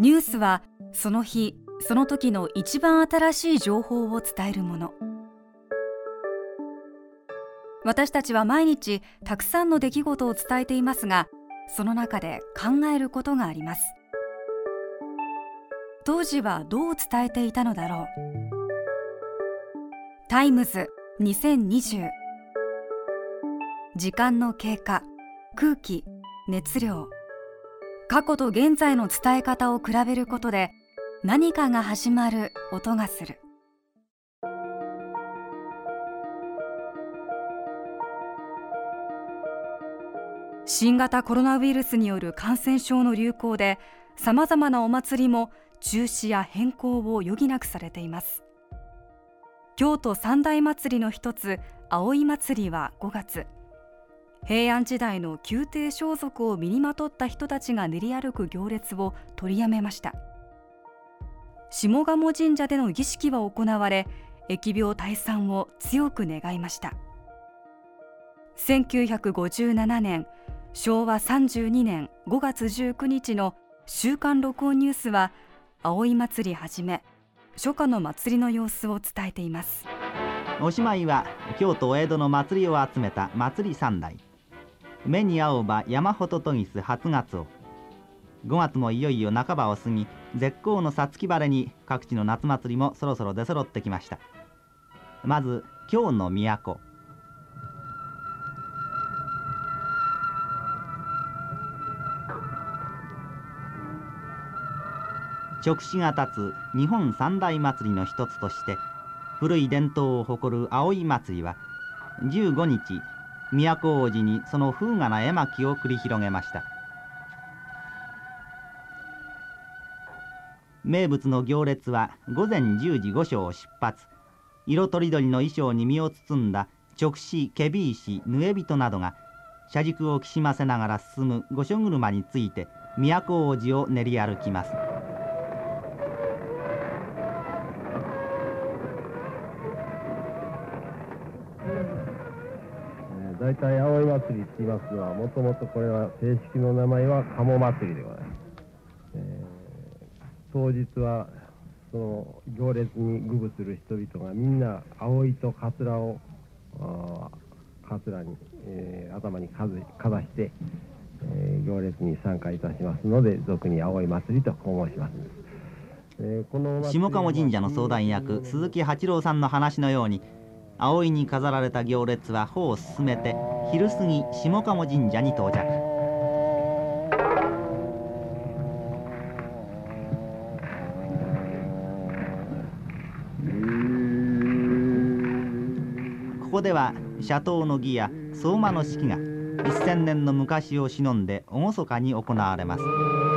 ニュースはその日その時の一番新しい情報を伝えるもの。私たちは毎日たくさんの出来事を伝えていますがその中で考えることがあります。当時はどう伝えていたのだろう。タイムズ2020時間の経過空気熱量。過去と現在の伝え方を比べることで何かが始まる音がする。新型コロナウイルスによる感染症の流行でさまざまなお祭りも中止や変更を余儀なくされています。京都三大祭りの一つ葵祭は5月。平安時代の宮廷装束を身にまとった人たちが練り歩く行列を取りやめました。下鴨神社での儀式は行われ疫病退散を強く願いました。1957年昭和32年5月19日の週刊録音ニュースは葵祭りはじめ初夏の祭りの様子を伝えています。おしまいは京都お江戸の祭りを集めた祭り三代。目に合うば山ほとぎす初月を5月もいよいよ半ばを過ぎ絶好の五月晴れに各地の夏祭りもそろそろ出揃ってきました。まず京の都。直視が立つ日本三大祭りの一つとして古い伝統を誇る葵祭りは15日都王子にその風雅な絵巻を繰り広げました。名物の行列は午前10時御所を出発。色とりどりの衣装に身を包んだ直視ケビ石ヌエビトなどが車軸をきしませながら進む御所車について都王子を練り歩きます。大体葵祭りって言いますのはもともとこれは正式の名前は鴨祭りでございます、えー、当日はその行列にぐぶする人々がみんな葵とかつらをかつらに、えー、頭にかずかざして、えー、行列に参加いたしますので俗に葵祭りとこう申します、えー、この下鴨神社の相談役鈴木八郎さんの話のように葵に飾られた行列は歩を進めて昼過ぎ下鴨神社に到着ここでは斜塔の儀や相馬の式が一千年の昔を忍んで厳かに行われます。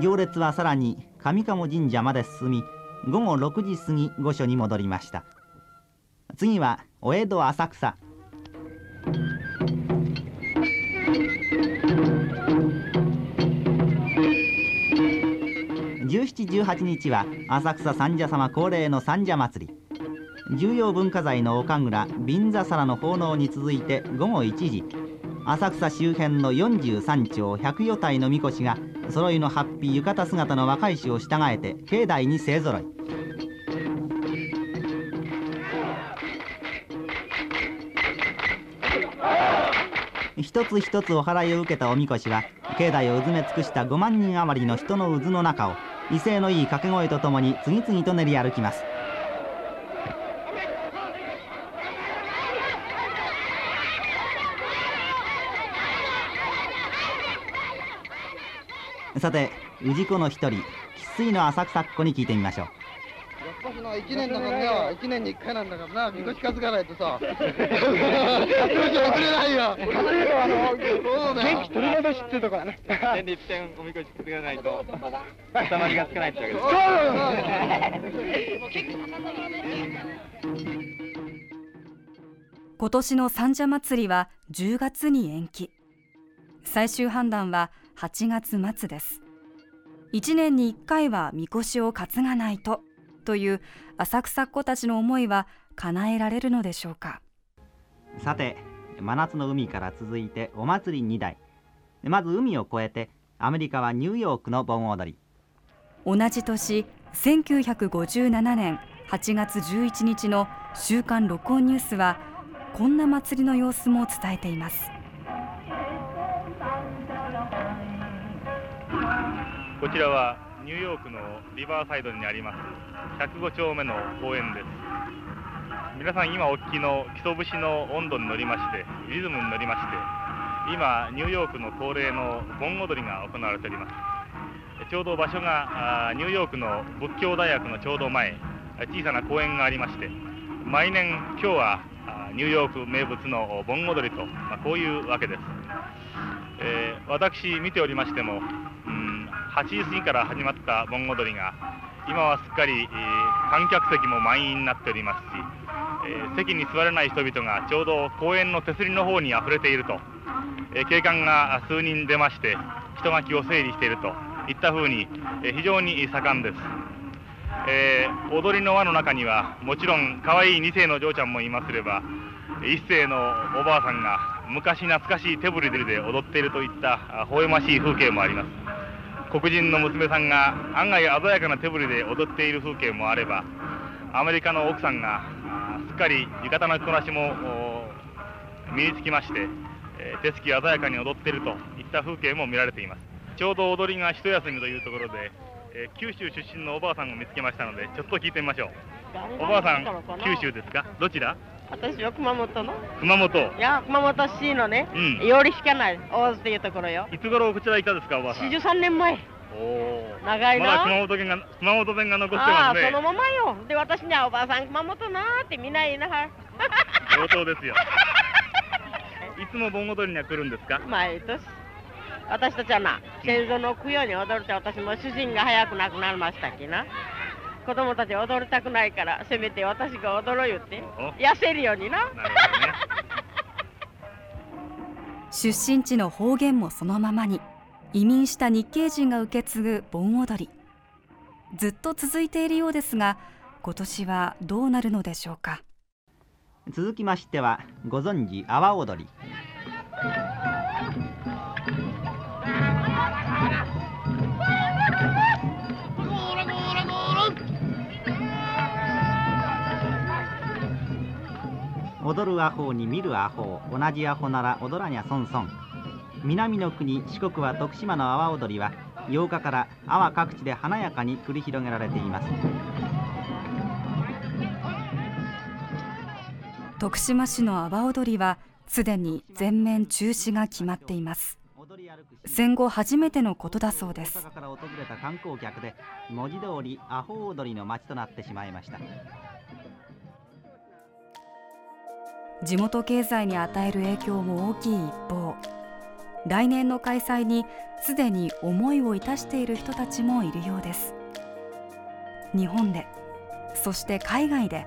行列はさらに上鴨神社まで進み午後6時過ぎ御所に戻りました。次はお江戸浅草。1718日は浅草三社様恒例の三社祭。り重要文化財の岡倉瓶座皿の奉納に続いて午後1時。浅草周辺の43町100余体のみこしが揃いのハッピー浴衣姿の若い衆を従えて境内に勢ぞろい。一つ一つお祓いを受けたおみこしは境内をうずめ尽くした5万人余りの人の渦の中を威勢のいい掛け声とともに次々と練り歩きます。さて氏子の一人生粋の浅草っ子に聞いてみましょう。やっぱしな1年だからね1年に1回なんだからなみこし担がないとさ。れないよ。あの元気取り戻しってところね年に一点おみこし担がないと収まりがつかないってわけです。今年の三社祭りは10月に延期。最終判断は8月末です。1年に1回はみこしを担がないとという浅草っ子たちの思いは叶えられるのでしょうか。さて真夏の海から続いてお祭り2台まず海を越えてアメリカはニューヨークの盆踊り。同じ年1957年8月11日の週刊録音ニュースはこんな祭りの様子も伝えていますこちらはニューヨークのリバーサイドにあります105丁目の公園です。皆さん今お聞きの基礎節の温度に乗りましてリズムに乗りまして今ニューヨークの恒例の盆踊りが行われております。ちょうど場所がニューヨークの仏教大学のちょうど前小さな公園がありまして毎年今日はニューヨーク名物の盆踊りと、まあ、こういうわけです、えー、私見ておりましても、8時過ぎから始まった盆踊りが今はすっかり、えー、観客席も満員になっておりますし、えー、席に座れない人々がちょうど公園の手すりの方にあふれていると、え警官が数人出まして人垣を整理しているといったふうに、え非常に盛んです。えー、踊りの輪の中にはもちろん可愛い2世の嬢ちゃんもいますれば1世のおばあさんが昔懐かしい手振りで踊っているといった微笑ましい風景もあります黒人の娘さんが案外鮮やかな手振りで踊っている風景もあればアメリカの奥さんがすっかり浴衣の着こなしも身につきまして、え手つき鮮やかに踊っているといった風景も見られています。ちょうど踊りが一休みというところでえー、九州出身のおばあさんを見つけましたのでちょっと聞いてみましょう。おばあさん九州ですか？どちら？私は熊本の。熊本。いや熊本市のね、うん、よりしかない大津というところよ。いつ頃こちらいたですかおばあさん？43年前。おお長いな。まだ熊本弁が熊本弁が残ってますね。あそのままよ。で私にはおばあさん熊本なーってみんな言いなは上等ですよ。いつも盆踊りには来るんですか？毎年。私たちはな先祖の供養に踊るって私も主人が早く亡くなりましたきな子供たち踊りたくないからせめて私が踊ろう言って。痩せるようにな、ね、出身地の方言もそのままに移民した日系人が受け継ぐ盆踊り。ずっと続いているようですが今年はどうなるのでしょうか。続きましてはご存知阿波踊り踊るアホに見るアホ同じアホなら踊らにゃそんそん南の国四国は徳島の阿波踊りは8日から阿波各地で華やかに繰り広げられています。徳島市の阿波踊りはすでに全面中止が決まっています。戦後初めてのことだそうです。から訪れた観光客で文字通りアホ踊りの街となってしまいました地元経済に与える影響も大きい一方来年の開催にすでに思いを致している人たちもいるようです。日本でそして海外で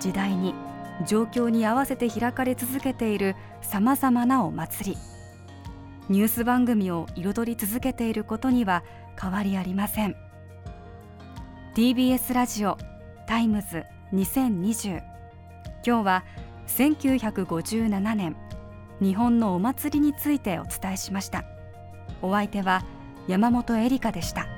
時代に状況に合わせて開かれ続けているさまざまなお祭りニュース番組を彩り続けていることには変わりありません。TBS ラジオタイムズ2020今日は1957年日本のお祭りについてお伝えしました。お相手は山本恵里香でした。